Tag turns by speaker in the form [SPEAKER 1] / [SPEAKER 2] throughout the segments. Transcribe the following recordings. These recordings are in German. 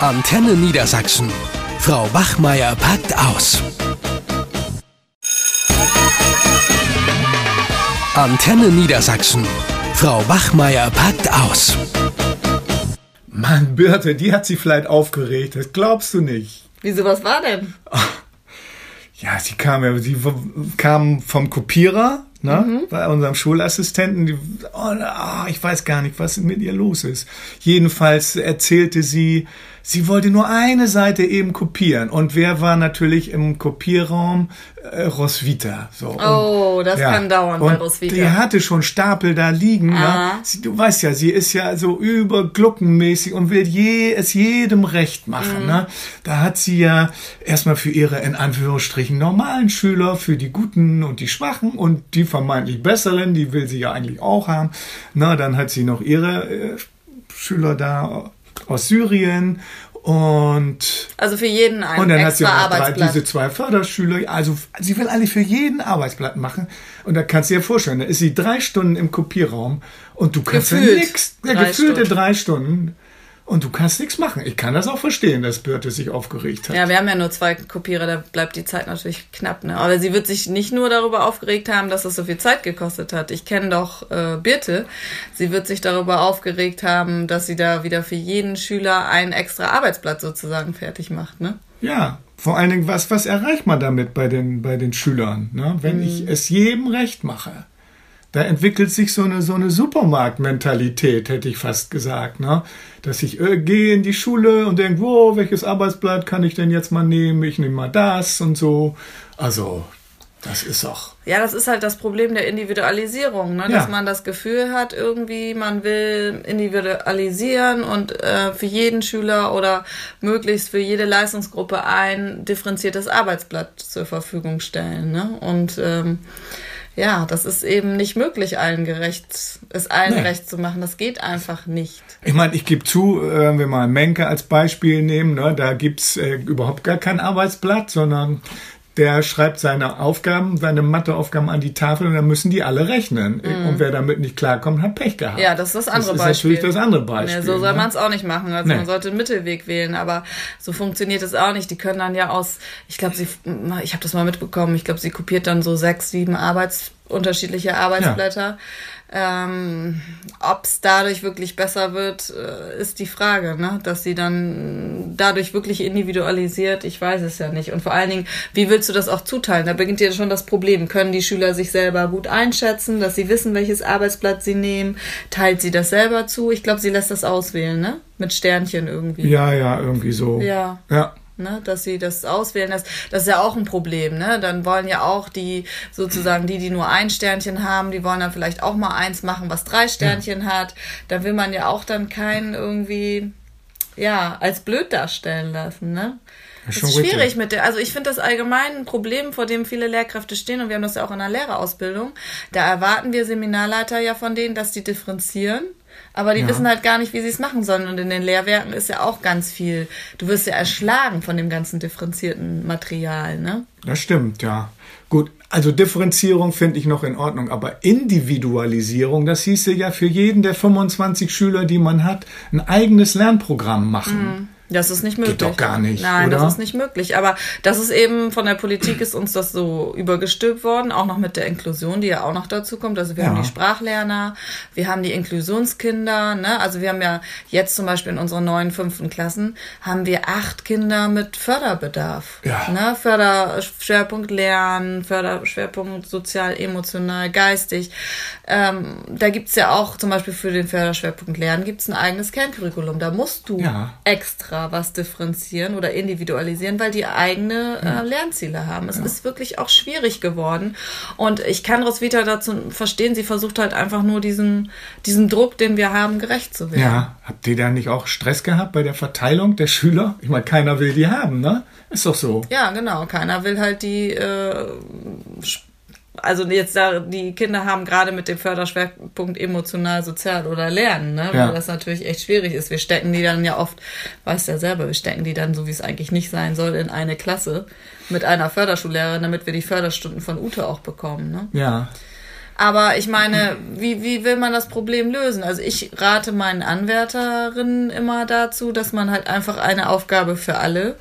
[SPEAKER 1] Antenne Niedersachsen. Frau Wachmeier packt aus. Antenne Niedersachsen. Frau Wachmeier packt aus.
[SPEAKER 2] Mann, Birte, die hat sie vielleicht aufgeregt. Das glaubst du nicht.
[SPEAKER 3] Wieso, was war denn?
[SPEAKER 2] Ja, sie kam ja, sie kam vom Kopierer, ne,
[SPEAKER 3] Mhm.
[SPEAKER 2] bei unserem Schulassistenten. Die, oh, ah, ich weiß gar nicht, was mit ihr los ist. Jedenfalls erzählte sie, sie wollte nur eine Seite eben kopieren. Und wer war natürlich im Kopierraum? Äh, Roswitha. So. Und,
[SPEAKER 3] Oh, das kann dauern bei
[SPEAKER 2] und
[SPEAKER 3] Roswitha.
[SPEAKER 2] Die hatte schon Stapel da liegen. Ne?
[SPEAKER 3] Ah.
[SPEAKER 2] Sie, du weißt ja, sie ist ja so übergluckenmäßig und will je, es jedem recht machen.
[SPEAKER 3] Mhm.
[SPEAKER 2] Ne? Da hat sie ja erstmal für ihre in Anführungsstrichen normalen Schüler, für die Guten und die Schwachen und die vermeintlich Besseren, die will sie ja eigentlich auch haben. Na, dann hat sie noch ihre äh, Schüler da aus Syrien und
[SPEAKER 3] Also für jeden ein
[SPEAKER 2] und dann hat sie auch drei, diese zwei Förderschüler. Also sie will eigentlich für jeden Arbeitsblatt machen. Und da kannst du dir vorstellen, da ist sie drei Stunden im Kopierraum und du kannst ja
[SPEAKER 3] Gefühlt.
[SPEAKER 2] Ja,
[SPEAKER 3] drei
[SPEAKER 2] gefühlte
[SPEAKER 3] Stunden.
[SPEAKER 2] drei Stunden. Und du kannst nichts machen. Ich kann das auch verstehen, dass Birte sich aufgeregt hat.
[SPEAKER 3] Ja, wir haben ja nur zwei Kopierer, da bleibt die Zeit natürlich knapp. Ne? Aber sie wird sich nicht nur darüber aufgeregt haben, dass es so viel Zeit gekostet hat. Ich kenne doch äh, Birte. Sie wird sich darüber aufgeregt haben, dass sie da wieder für jeden Schüler ein extra Arbeitsblatt sozusagen fertig macht. Ne?
[SPEAKER 2] Ja, vor allen Dingen, was, was erreicht man damit bei den, bei den Schülern? Ne? Wenn ich
[SPEAKER 3] Mhm.
[SPEAKER 2] es jedem recht mache, da entwickelt sich so eine, so eine Supermarktmentalität, hätte ich fast gesagt. Ne? Dass ich äh, gehe in die Schule und denke, wo, welches Arbeitsblatt kann ich denn jetzt mal nehmen? Ich nehme mal das und so. Also, das ist auch.
[SPEAKER 3] Ja, das ist halt das Problem der Individualisierung, ne? dass
[SPEAKER 2] Ja.
[SPEAKER 3] man das Gefühl hat, irgendwie, man will individualisieren und äh, für jeden Schüler oder möglichst für jede Leistungsgruppe ein differenziertes Arbeitsblatt zur Verfügung stellen. Ne? Und ähm, ja, das ist eben nicht möglich, allen gerecht, es allen
[SPEAKER 2] Nee.
[SPEAKER 3] recht zu machen. Das geht einfach nicht.
[SPEAKER 2] Ich meine, ich gebe zu, äh, wenn wir mal Menke als Beispiel nehmen, ne, da gibt's äh, überhaupt gar kein Arbeitsblatt, sondern der schreibt seine Aufgaben, seine Matheaufgaben an die Tafel und dann müssen die alle rechnen. Und wer damit nicht klarkommt, hat Pech gehabt.
[SPEAKER 3] Mhm. Ja, das ist das andere
[SPEAKER 2] das ist
[SPEAKER 3] Beispiel.
[SPEAKER 2] natürlich das andere Beispiel.
[SPEAKER 3] Ja, so soll
[SPEAKER 2] ne?
[SPEAKER 3] man es auch nicht machen. Also
[SPEAKER 2] Nee.
[SPEAKER 3] man sollte einen Mittelweg wählen, aber so funktioniert es auch nicht. Die können dann ja aus, ich glaube, sie, ich habe das mal mitbekommen, ich glaube, sie kopiert dann so sechs, sieben Arbeits, unterschiedliche Arbeitsblätter. Ähm, Ob es dadurch wirklich besser wird, äh, ist die Frage, ne? Dass sie dann dadurch wirklich individualisiert, ich weiß es ja nicht. Und vor allen Dingen, wie willst du das auch zuteilen? Da beginnt ja schon das Problem. Können die Schüler sich selber gut einschätzen, dass sie wissen, welches Arbeitsblatt sie nehmen? Teilt sie das selber zu? Ich glaube, sie lässt das auswählen, ne? Mit Sternchen irgendwie.
[SPEAKER 2] Ja, ja, irgendwie so.
[SPEAKER 3] Ja.
[SPEAKER 2] Ja.
[SPEAKER 3] Ne, dass sie das auswählen, das, das ist ja auch ein Problem, ne? Dann wollen ja auch die, sozusagen die, die nur ein Sternchen haben, die wollen dann vielleicht auch mal eins machen, was drei Sternchen hat. Da will man ja auch dann keinen irgendwie, ja, als blöd darstellen lassen, ne?
[SPEAKER 2] Ja,
[SPEAKER 3] Das ist schwierig
[SPEAKER 2] richtig.
[SPEAKER 3] mit der, also ich finde das allgemein ein Problem, vor dem viele Lehrkräfte stehen und wir haben das ja auch in der Lehrerausbildung. Da erwarten wir Seminarleiter ja von denen, dass die differenzieren. Aber die
[SPEAKER 2] Ja.
[SPEAKER 3] wissen halt gar nicht, wie sie es machen sollen. Und in den Lehrwerken ist ja auch ganz viel. Du wirst ja erschlagen von dem ganzen differenzierten Material, ne?
[SPEAKER 2] Das stimmt, ja. Gut, also Differenzierung finde ich noch in Ordnung, aber Individualisierung, das hieße ja für jeden der 25 Schüler, die man hat, ein eigenes Lernprogramm machen.
[SPEAKER 3] Das ist nicht möglich.
[SPEAKER 2] doch gar nicht,
[SPEAKER 3] Nein,
[SPEAKER 2] oder?
[SPEAKER 3] das ist nicht möglich. Aber das ist eben von der Politik ist uns das so übergestülpt worden, auch noch mit der Inklusion, die ja auch noch dazu kommt. Also wir
[SPEAKER 2] Ja.
[SPEAKER 3] haben die Sprachlerner, wir haben die Inklusionskinder, ne? Also wir haben ja jetzt zum Beispiel in unseren neuen fünften Klassen haben wir acht Kinder mit Förderbedarf.
[SPEAKER 2] Ja.
[SPEAKER 3] Ne? Förderschwerpunkt Lernen, Förderschwerpunkt sozial, emotional, geistig. Ähm, da gibt's ja auch zum Beispiel für den Förderschwerpunkt Lernen gibt's ein eigenes Kerncurriculum. Da musst du
[SPEAKER 2] Ja.
[SPEAKER 3] extra was differenzieren oder individualisieren, weil die eigene äh, Lernziele haben. Es ist wirklich auch schwierig geworden. Und ich kann Roswitha dazu verstehen, sie versucht halt einfach nur diesen, diesen Druck, den wir haben, gerecht zu werden.
[SPEAKER 2] Ja, habt ihr da nicht auch Stress gehabt bei der Verteilung der Schüler? Ich meine, keiner will die haben, ne? Ist doch so.
[SPEAKER 3] Ja, genau. Keiner will halt die, äh, also jetzt da, die Kinder haben gerade mit dem Förderschwerpunkt emotional, sozial oder lernen, ne?
[SPEAKER 2] Ja.
[SPEAKER 3] Weil das natürlich echt schwierig ist. Wir stecken die dann ja oft, weißt ja selber, wir stecken die dann, so wie es eigentlich nicht sein soll, in eine Klasse mit einer Förderschullehrerin, damit wir die Förderstunden von Ute auch bekommen, ne?
[SPEAKER 2] Ja.
[SPEAKER 3] Aber ich meine, wie, wie will man das Problem lösen? Also ich rate meinen Anwärterinnen immer dazu, dass man halt einfach eine Aufgabe für alle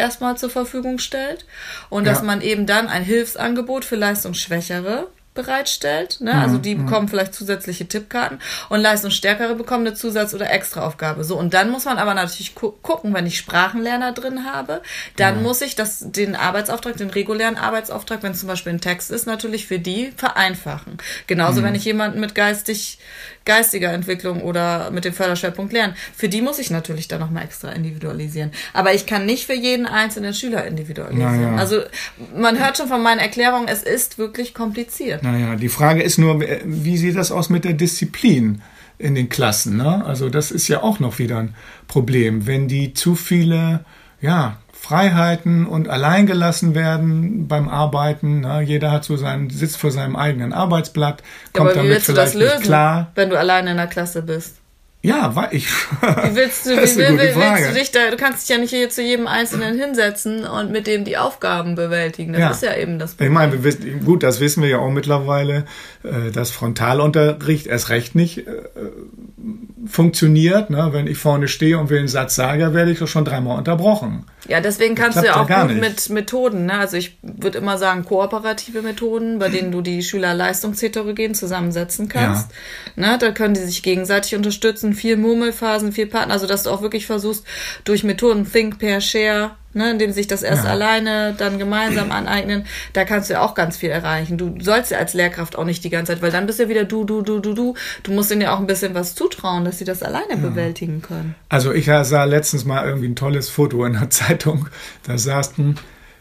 [SPEAKER 3] erstmal zur Verfügung stellt. Und dass man eben dann ein Hilfsangebot für Leistungsschwächere bereitstellt. Ne? Also
[SPEAKER 2] Mhm,
[SPEAKER 3] die bekommen vielleicht zusätzliche Tippkarten und Leistungsstärkere bekommen eine Zusatz- oder Extraaufgabe. So, und dann muss man aber natürlich gu gucken, wenn ich Sprachenlerner drin habe, dann muss ich das, den Arbeitsauftrag, den regulären Arbeitsauftrag, wenn es zum Beispiel ein Text ist, natürlich für die vereinfachen. Genauso,
[SPEAKER 2] Mhm.
[SPEAKER 3] wenn ich jemanden mit geistig, geistiger Entwicklung oder mit dem Förderschwerpunkt lernen, für die muss ich natürlich dann nochmal extra individualisieren. Aber ich kann nicht für jeden einzelnen Schüler individualisieren.
[SPEAKER 2] Ja, ja.
[SPEAKER 3] Also man hört schon von meinen Erklärungen, es ist wirklich kompliziert.
[SPEAKER 2] Naja, die Frage ist nur, wie sieht das aus mit der Disziplin in den Klassen? Ne? Also das ist ja auch noch wieder ein Problem, wenn die zu viele, ja, Freiheiten und alleingelassen werden beim Arbeiten. Ne? Jeder hat so seinen, sitzt vor seinem eigenen Arbeitsblatt, kommt
[SPEAKER 3] Aber wie
[SPEAKER 2] damit
[SPEAKER 3] willst du das
[SPEAKER 2] vielleicht
[SPEAKER 3] lösen,
[SPEAKER 2] klar.
[SPEAKER 3] wenn du alleine in der Klasse bist?
[SPEAKER 2] Ja, war ich.
[SPEAKER 3] Wie willst du,
[SPEAKER 2] Das
[SPEAKER 3] wie will, willst du dich da, du kannst dich ja nicht hier zu jedem Einzelnen hinsetzen und mit dem die Aufgaben bewältigen. Das
[SPEAKER 2] Ja.
[SPEAKER 3] ist ja eben das
[SPEAKER 2] Ich meine, wir wissen, gut, das wissen wir ja auch mittlerweile, äh, dass Frontalunterricht erst recht nicht äh, funktioniert. Ne? Wenn ich vorne stehe und will einen Satz sagen, werde ich doch schon dreimal unterbrochen.
[SPEAKER 3] Ja, deswegen kannst du ja
[SPEAKER 2] ja
[SPEAKER 3] auch gut
[SPEAKER 2] nicht.
[SPEAKER 3] mit Methoden. Ne? Also ich würde immer sagen kooperative Methoden, bei denen du die Schüler leistungsheterogen zusammensetzen kannst. Ne? Da können die sich gegenseitig unterstützen, viel Murmelphasen, viel Partner. Also dass du auch wirklich versuchst, durch Methoden Think, Pair, Share, ne? indem sie sich das erst
[SPEAKER 2] Ja.
[SPEAKER 3] alleine, dann gemeinsam aneignen, da kannst du ja auch ganz viel erreichen. Du sollst ja als Lehrkraft auch nicht die ganze Zeit, weil dann bist du ja wieder du, du, du, du, du. Du musst ihnen ja auch ein bisschen was zutrauen, dass sie das alleine bewältigen können.
[SPEAKER 2] Also ich sah letztens mal irgendwie ein tolles Foto in der Zeitung. Da saßen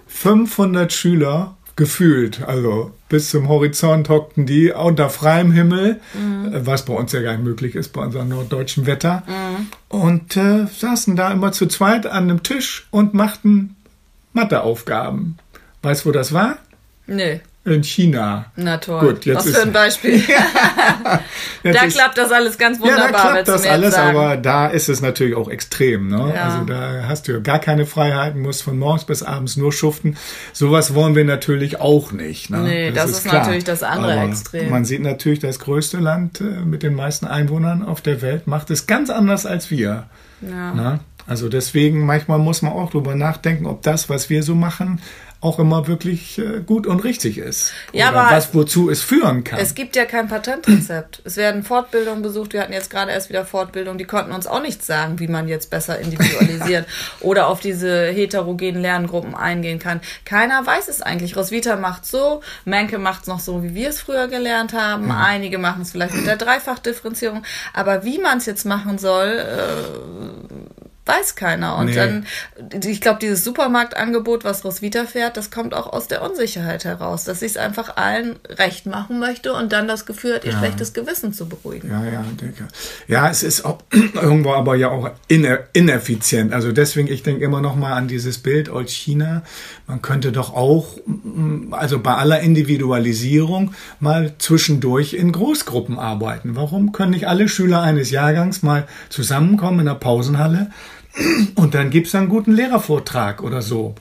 [SPEAKER 2] 500 Schüler gefühlt, also bis zum Horizont hockten die unter freiem Himmel, äh, was bei uns ja gar nicht möglich ist bei unserem norddeutschen Wetter. Und äh, saßen da immer zu zweit an einem Tisch und machten Matheaufgaben. Weißt du, wo das war?
[SPEAKER 3] Nee.
[SPEAKER 2] In China.
[SPEAKER 3] Na toll.
[SPEAKER 2] Gut, jetzt
[SPEAKER 3] Was
[SPEAKER 2] ist-
[SPEAKER 3] für ein Beispiel. Da
[SPEAKER 2] ist-
[SPEAKER 3] klappt das alles ganz
[SPEAKER 2] Ja,
[SPEAKER 3] wunderbar.
[SPEAKER 2] da klappt das alles, aber da ist es natürlich auch extrem. Ne?
[SPEAKER 3] Ja.
[SPEAKER 2] Also da hast du ja gar keine Freiheiten, musst von morgens bis abends nur schuften. Sowas wollen wir natürlich auch nicht. Ne?
[SPEAKER 3] Nee, das ist natürlich das andere
[SPEAKER 2] aber
[SPEAKER 3] Extrem.
[SPEAKER 2] Man sieht natürlich, das größte Land äh, mit den meisten Einwohnern auf der Welt macht es ganz anders als wir.
[SPEAKER 3] Ja.
[SPEAKER 2] Ne? Also deswegen, manchmal muss man auch drüber nachdenken, ob das, was wir so machen, auch immer wirklich äh, gut und richtig ist.
[SPEAKER 3] Ja,
[SPEAKER 2] Oder
[SPEAKER 3] aber
[SPEAKER 2] was, wozu es führen kann.
[SPEAKER 3] Es gibt ja kein Patentrezept. Es werden Fortbildungen besucht. Wir hatten jetzt gerade erst wieder Fortbildungen, die konnten uns auch nicht sagen, wie man jetzt besser individualisiert oder auf diese heterogenen Lerngruppen eingehen kann. Keiner weiß es eigentlich. Roswitha macht so, Menke macht es noch so, wie wir es früher gelernt haben. Einige machen es vielleicht mit der Dreifachdifferenzierung. Aber wie man es jetzt machen soll, äh, weiß keiner. Und
[SPEAKER 2] Nee.
[SPEAKER 3] dann, ich glaube, dieses Supermarktangebot, was Roswitha fährt, das kommt auch aus der Unsicherheit heraus, dass sie es einfach allen recht machen möchte und dann das Gefühl hat, ihr schlechtes Gewissen zu beruhigen.
[SPEAKER 2] Ja, ja, denke. Ja, es ist auch irgendwo aber ja auch ine- ineffizient. Also deswegen, ich denke immer noch mal an dieses Bild aus China. Man könnte doch auch, mm, also bei aller Individualisierung, mal zwischendurch in Großgruppen arbeiten. Warum können nicht alle Schüler eines Jahrgangs mal zusammenkommen in der Pausenhalle und dann gibt's einen guten Lehrervortrag oder so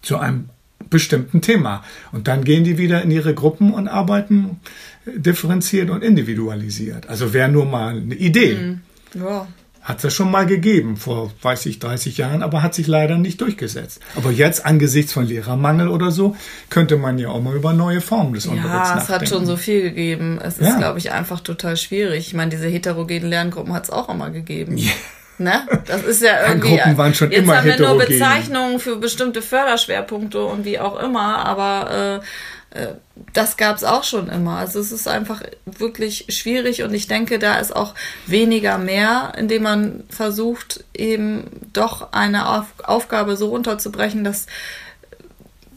[SPEAKER 2] zu einem bestimmten Thema. Und dann gehen die wieder in ihre Gruppen und arbeiten differenziert und individualisiert. Also wäre nur mal eine Idee.
[SPEAKER 3] Ja.
[SPEAKER 2] Hat es schon mal gegeben, vor, weiß ich, 30 Jahren, aber hat sich leider nicht durchgesetzt. Aber jetzt angesichts von Lehrermangel oder so, könnte man ja auch mal über neue Formen des Unterrichts
[SPEAKER 3] Ja, es
[SPEAKER 2] nachdenken.
[SPEAKER 3] hat schon so viel gegeben. Es ist,
[SPEAKER 2] Ja.
[SPEAKER 3] glaube ich, einfach total schwierig. Ich meine, diese heterogenen Lerngruppen hat es auch immer gegeben. Ne? Das ist ja irgendwie.
[SPEAKER 2] Gruppen waren schon
[SPEAKER 3] jetzt
[SPEAKER 2] immer
[SPEAKER 3] haben wir nur
[SPEAKER 2] heterogen.
[SPEAKER 3] Bezeichnungen für bestimmte Förderschwerpunkte und wie auch immer, aber äh, äh, das gab es auch schon immer. Also es ist einfach wirklich schwierig und ich denke, da ist auch weniger mehr, indem man versucht, eben doch eine Auf Aufgabe so runterzubrechen, dass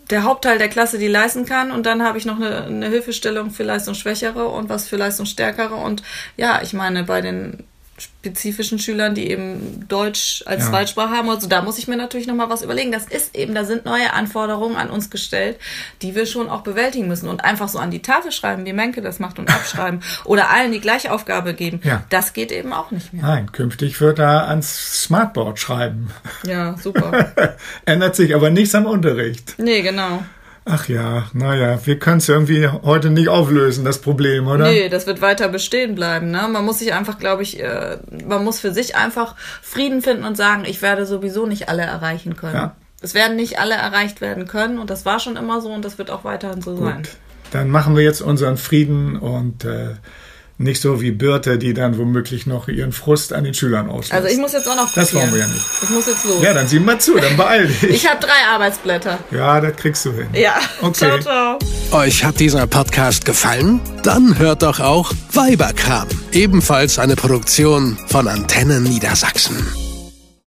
[SPEAKER 3] der Hauptteil der Klasse die leisten kann und dann habe ich noch eine, eine Hilfestellung für Leistungsschwächere und was für Leistungsstärkere und ja, ich meine bei den spezifischen Schülern, die eben Deutsch als
[SPEAKER 2] Ja.
[SPEAKER 3] Zweitsprache haben, also da muss ich mir natürlich noch mal was überlegen. Das ist eben, da sind neue Anforderungen an uns gestellt, die wir schon auch bewältigen müssen und einfach so an die Tafel schreiben, wie Menke das macht und abschreiben oder allen die gleiche Aufgabe geben.
[SPEAKER 2] Ja.
[SPEAKER 3] Das geht eben auch nicht mehr.
[SPEAKER 2] Nein, künftig wird er ans Smartboard schreiben.
[SPEAKER 3] Ja, super.
[SPEAKER 2] Ändert sich aber nichts am Unterricht.
[SPEAKER 3] nee, genau.
[SPEAKER 2] Ach ja, naja, wir können es irgendwie heute nicht auflösen, das Problem, oder?
[SPEAKER 3] Nee, das wird weiter bestehen bleiben. Ne? Man muss sich einfach, glaube ich, äh, man muss für sich einfach Frieden finden und sagen, ich werde sowieso nicht alle erreichen können. Ja. Es werden nicht alle erreicht werden können und das war schon immer so und das wird auch weiterhin so Gut. sein.
[SPEAKER 2] Dann machen wir jetzt unseren Frieden und äh, nicht so wie Birte, die dann womöglich noch ihren Frust an den Schülern auslässt.
[SPEAKER 3] Also ich muss jetzt auch noch
[SPEAKER 2] Das wollen wir ja nicht.
[SPEAKER 3] Ich muss jetzt los.
[SPEAKER 2] Ja, dann sieh mal zu, dann beeil dich.
[SPEAKER 3] ich habe drei Arbeitsblätter.
[SPEAKER 2] Ja, das kriegst du hin.
[SPEAKER 3] Ja.
[SPEAKER 2] Okay.
[SPEAKER 3] Ciao, ciao.
[SPEAKER 1] Euch hat dieser Podcast gefallen? Dann hört doch auch Weiberkram. Ebenfalls eine Produktion von Antennen Niedersachsen.